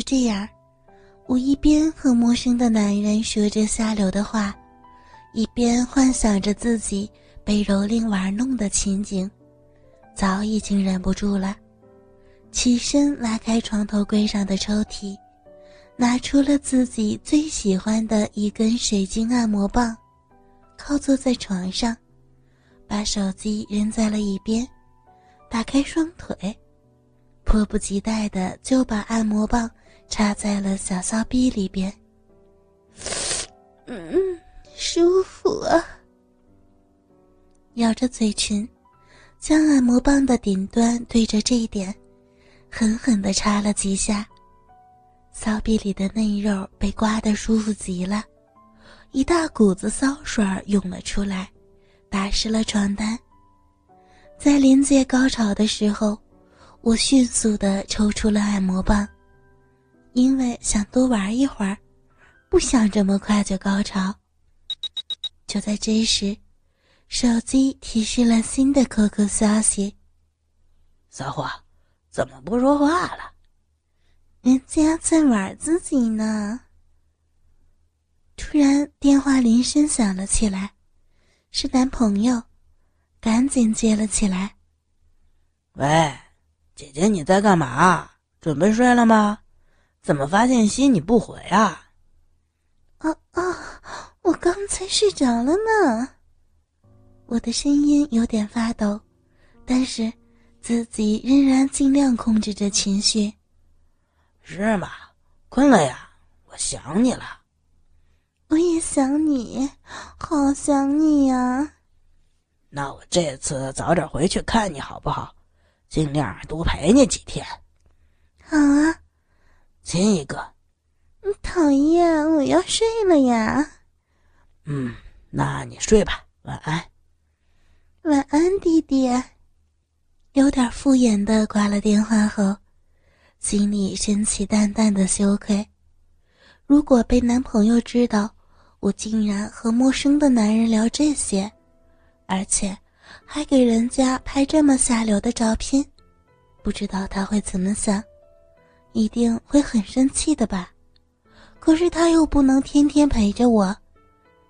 就这样，我一边和陌生的男人说着下流的话，一边幻想着自己被蹂躏玩弄的情景，早已经忍不住了，起身拉开床头柜上的抽屉，拿出了自己最喜欢的一根水晶按摩棒，靠坐在床上，把手机扔在了一边，打开双腿。迫不及待的就把按摩棒插在了小骚逼里边。嗯，舒服啊！咬着嘴唇，将按摩棒的顶端对着这一点，狠狠的插了几下。骚逼里的嫩肉被刮得舒服极了，一大股子骚水涌了出来，打湿了床单。在临界高潮的时候。我迅速的抽出了按摩棒，因为想多玩一会儿，不想这么快就高潮。就在这时，手机提示了新的 QQ 消息：“骚货，怎么不说话了？人家在玩自己呢。”突然，电话铃声响了起来，是男朋友，赶紧接了起来：“喂。”姐姐，你在干嘛？准备睡了吗？怎么发信息你不回啊？啊啊！我刚才睡着了呢。我的声音有点发抖，但是自己仍然尽量控制着情绪。是吗？困了呀？我想你了。我也想你，好想你呀。那我这次早点回去看你好不好？尽量多陪你几天。好啊，亲一个。讨厌，我要睡了呀。嗯，那你睡吧，晚安。晚安，弟弟。有点敷衍的挂了电话后，心里升起淡淡的羞愧。如果被男朋友知道我竟然和陌生的男人聊这些，而且……还给人家拍这么下流的照片，不知道他会怎么想，一定会很生气的吧？可是他又不能天天陪着我，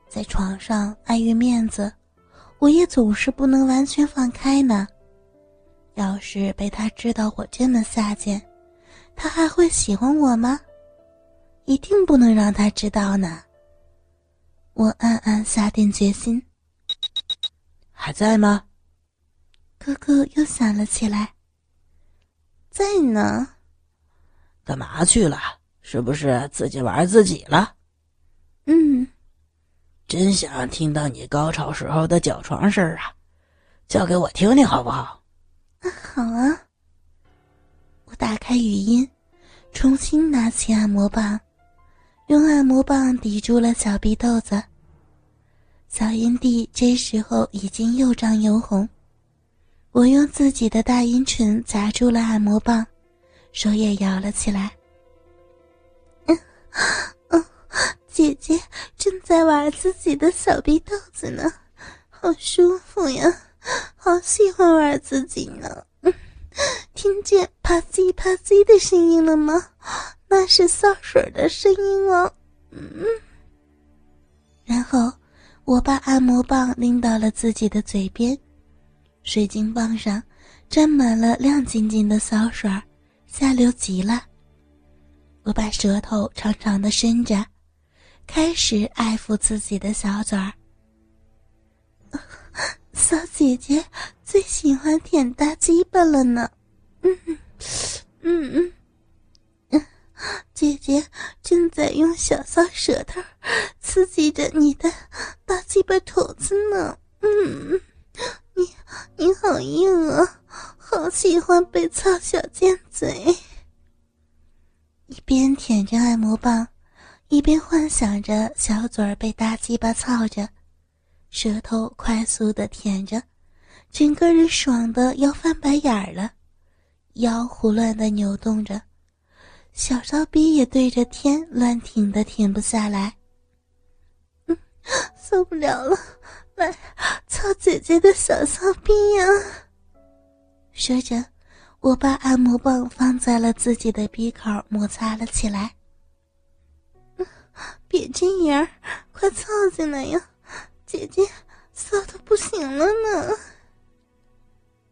在床上碍于面子，我也总是不能完全放开呢。要是被他知道我这么下贱，他还会喜欢我吗？一定不能让他知道呢。我暗暗下定决心。还在吗？哥哥又想了起来。在呢。干嘛去了？是不是自己玩自己了？嗯。真想听到你高潮时候的脚床声啊！叫给我听听好不好？啊，好啊。我打开语音，重新拿起按摩棒，用按摩棒抵住了小鼻豆子。小阴蒂这时候已经又胀又红，我用自己的大阴唇夹住了按摩棒，手也摇了起来。嗯，姐姐正在玩自己的小逼豆子呢，好舒服呀，好喜欢玩自己呢。听见啪叽啪叽的声音了吗？那是骚水的声音哦。嗯，然后。我把按摩棒拎到了自己的嘴边，水晶棒上沾满了亮晶晶的骚水下流极了。我把舌头长长的伸着，开始爱抚自己的小嘴儿。小姐姐最喜欢舔大鸡巴了呢，嗯嗯嗯。姐姐正在用小骚舌头刺激着你的大鸡巴头子呢。嗯，你你好硬啊，好喜欢被操小尖嘴。一边舔着按摩棒，一边幻想着小嘴儿被大鸡巴操着，舌头快速的舔着，整个人爽的要翻白眼儿了，腰胡乱的扭动着。小骚逼也对着天乱挺的，停不下来。嗯，受不了了，来操姐姐的小骚逼呀！说着，我把按摩棒放在了自己的鼻口，摩擦了起来。别这样，快凑进来呀！姐姐骚的不行了呢，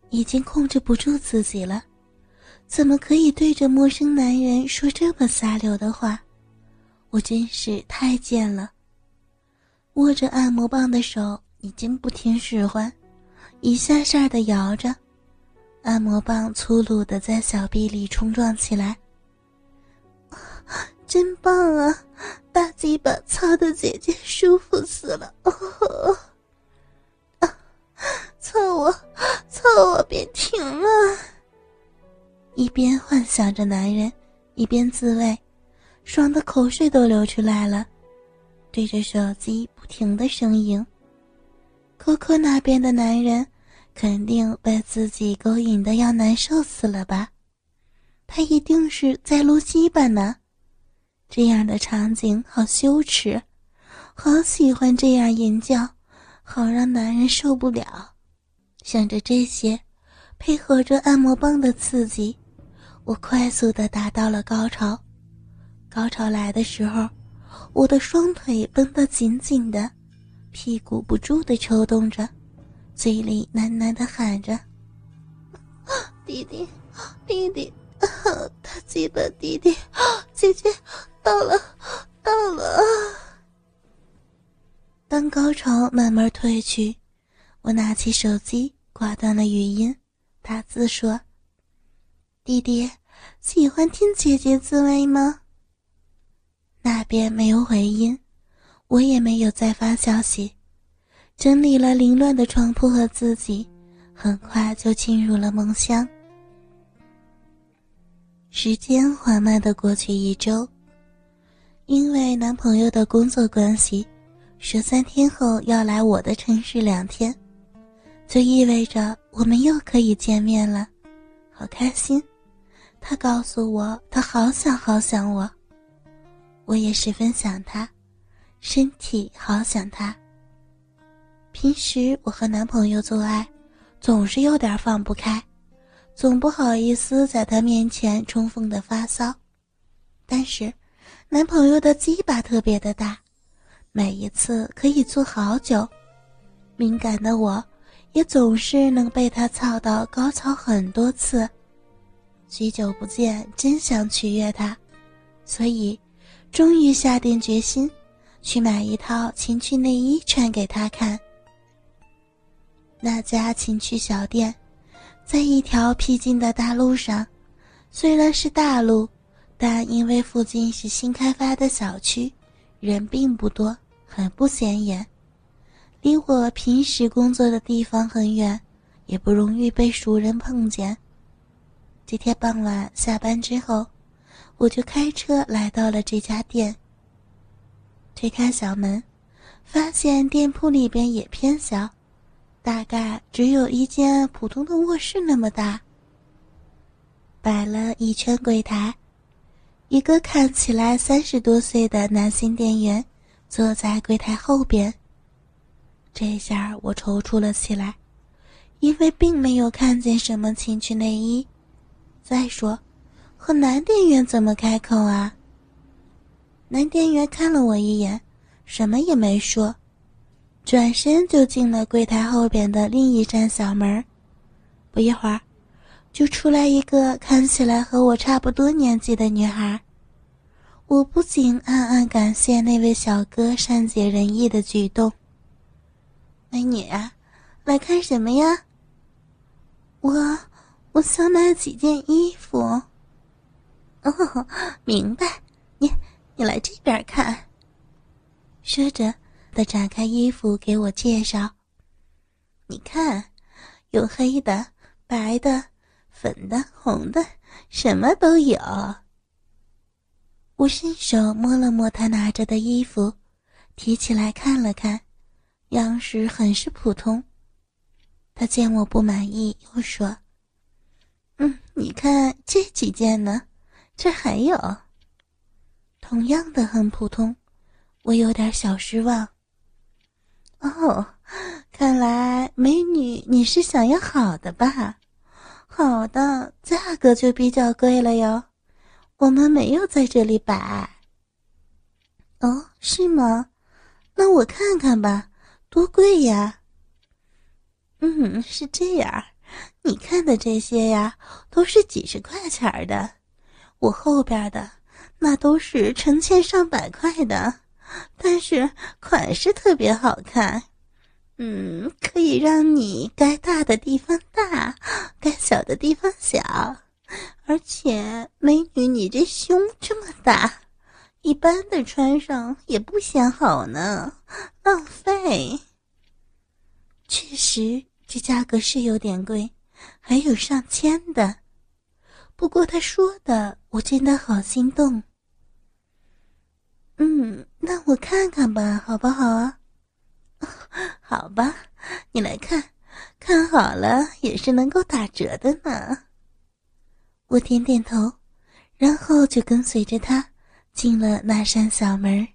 已经控制不住自己了，怎么可以对着陌生男人说这么下流的话？我真是太贱了。握着按摩棒的手已经不听使唤，一下下的摇着。按摩棒粗鲁的在小臂里冲撞起来，真棒啊！大鸡巴操的姐姐舒服死了，啊！操我，操我，别停了！一边幻想着男人，一边自慰，爽的口水都流出来了，对着手机不停的呻吟。可可那边的男人。肯定被自己勾引的要难受死了吧？他一定是在撸鸡巴呢。这样的场景好羞耻，好喜欢这样淫叫，好让男人受不了。想着这些，配合着按摩棒的刺激，我快速的达到了高潮。高潮来的时候，我的双腿绷得紧紧的，屁股不住的抽动着。嘴里喃喃的喊着：“弟弟，弟弟，他记得弟弟，姐姐到了，到了。”当高潮慢慢退去，我拿起手机挂断了语音，打字说：“弟弟，喜欢听姐姐自慰吗？”那边没有回音，我也没有再发消息。整理了凌乱的床铺和自己，很快就进入了梦乡。时间缓慢的过去一周，因为男朋友的工作关系，说三天后要来我的城市两天，就意味着我们又可以见面了，好开心。他告诉我，他好想好想我，我也十分想他，身体好想他。平时我和男朋友做爱，总是有点放不开，总不好意思在他面前冲锋的发骚。但是，男朋友的鸡巴特别的大，每一次可以做好久。敏感的我，也总是能被他操到高潮很多次。许久不见，真想取悦他，所以，终于下定决心，去买一套情趣内衣穿给他看。那家情趣小店，在一条僻静的大路上。虽然是大路，但因为附近是新开发的小区，人并不多，很不显眼。离我平时工作的地方很远，也不容易被熟人碰见。这天傍晚下班之后，我就开车来到了这家店。推开小门，发现店铺里边也偏小。大概只有一间普通的卧室那么大。摆了一圈柜台，一个看起来三十多岁的男性店员坐在柜台后边。这下我踌躇了起来，因为并没有看见什么情趣内衣。再说，和男店员怎么开口啊？男店员看了我一眼，什么也没说。转身就进了柜台后边的另一扇小门不一会儿，就出来一个看起来和我差不多年纪的女孩。我不禁暗暗感谢那位小哥善解人意的举动。美女，来看什么呀？我我想买几件衣服。哦，明白，你你来这边看。说着。他展开衣服给我介绍，你看，有黑的、白的、粉的、红的，什么都有。我伸手摸了摸他拿着的衣服，提起来看了看，样式很是普通。他见我不满意，又说：“嗯，你看这几件呢，这还有，同样的很普通。”我有点小失望。哦，看来美女你是想要好的吧？好的，价格就比较贵了哟。我们没有在这里摆。哦，是吗？那我看看吧，多贵呀？嗯，是这样。你看的这些呀，都是几十块钱的，我后边的那都是成千上百块的，但是款式特别好看。嗯，可以让你该大的地方大，该小的地方小，而且美女，你这胸这么大，一般的穿上也不显好呢，浪费。确实，这价格是有点贵，还有上千的。不过他说的，我真的好心动。嗯，那我看看吧，好不好啊？好吧，你来看，看好了也是能够打折的呢。我点点头，然后就跟随着他进了那扇小门。